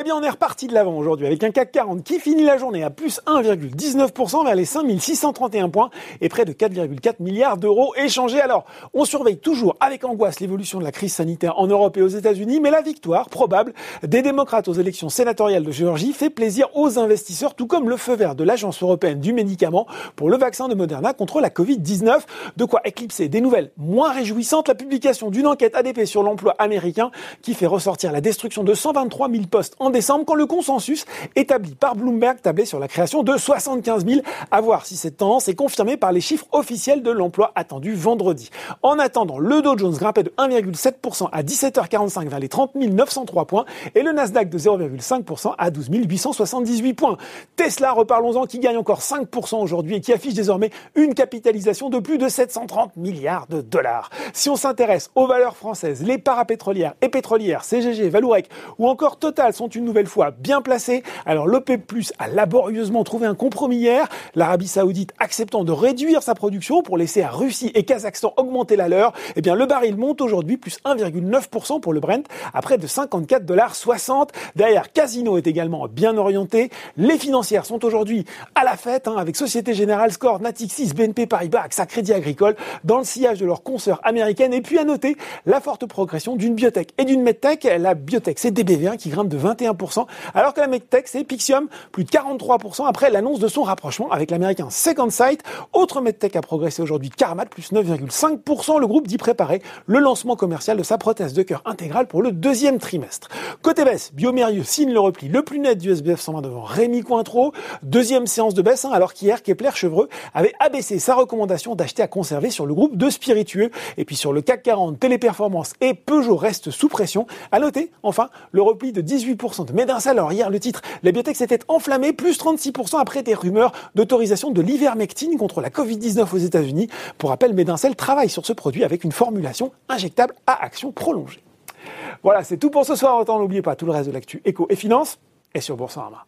Eh bien, on est reparti de l'avant aujourd'hui avec un CAC 40 qui finit la journée à plus 1,19% vers les 5631 points et près de 4,4 milliards d'euros échangés. Alors, on surveille toujours avec angoisse l'évolution de la crise sanitaire en Europe et aux États-Unis, mais la victoire probable des démocrates aux élections sénatoriales de Géorgie fait plaisir aux investisseurs, tout comme le feu vert de l'Agence européenne du médicament pour le vaccin de Moderna contre la Covid-19. De quoi éclipser des nouvelles moins réjouissantes, la publication d'une enquête ADP sur l'emploi américain qui fait ressortir la destruction de 123 000 postes en décembre quand le consensus établi par Bloomberg tablait sur la création de 75 000. À voir si cette tendance est confirmée par les chiffres officiels de l'emploi attendus vendredi. En attendant, le Dow Jones grimpait de 1,7% à 17h45 vers les 30 903 points et le Nasdaq de 0,5% à 12 878 points. Tesla, reparlons-en, qui gagne encore 5% aujourd'hui et qui affiche désormais une capitalisation de plus de 730 milliards de dollars. Si on s'intéresse aux valeurs françaises, les parapétrolières et pétrolières, CGG, Valourec ou encore Total sont une nouvelle fois bien placés. Alors l'OPEP Plus a laborieusement trouvé un compromis hier, l'Arabie Saoudite acceptant de réduire sa production pour laisser à Russie et Kazakhstan augmenter la leur. Eh bien le baril monte aujourd'hui plus 1,9% pour le Brent à près de 54 dollars 60. Derrière, Casino est également bien orienté. Les financières sont aujourd'hui à la fête hein, avec Société Générale, Score, Natixis, BNP Paribas, AXA Crédit Agricole dans le sillage de leurs consoeurs américaines. Et puis à noter la forte progression d'une biotech et d'une medtech. La biotech, c'est DBV1 qui grimpe de 21%, alors que la medtech, c'est Pixium, plus de 43% après l'annonce de son rapprochement avec l'américain Second Sight. Autre medtech a progressé aujourd'hui, Carmat, plus 9,5%. Le groupe dit préparer le lancement commercial de sa prothèse de cœur intégrale pour le deuxième trimestre. Côté baisse, Biomérieux signe le repli le plus net du SBF 120 devant Rémi Cointreau. Deuxième séance de baisse, hein, alors qu'hier, Kepler Chevreux avait abaissé sa recommandation d'acheter à conserver sur le groupe de spiritueux. Et puis sur le CAC 40, Téléperformance et Peugeot restent sous pression. À noter, enfin, le repli de 18% de Médincel. Alors hier, le titre, la biotech s'était enflammée, plus 36% après des rumeurs d'autorisation de l'ivermectine contre la Covid-19 aux États-Unis. Pour rappel, Médincel travaille sur ce produit avec une formulation injectable à action prolongée. Voilà, c'est tout pour ce soir. Autant n'oubliez pas tout le reste de l'actu éco et finance est sur Boursorama.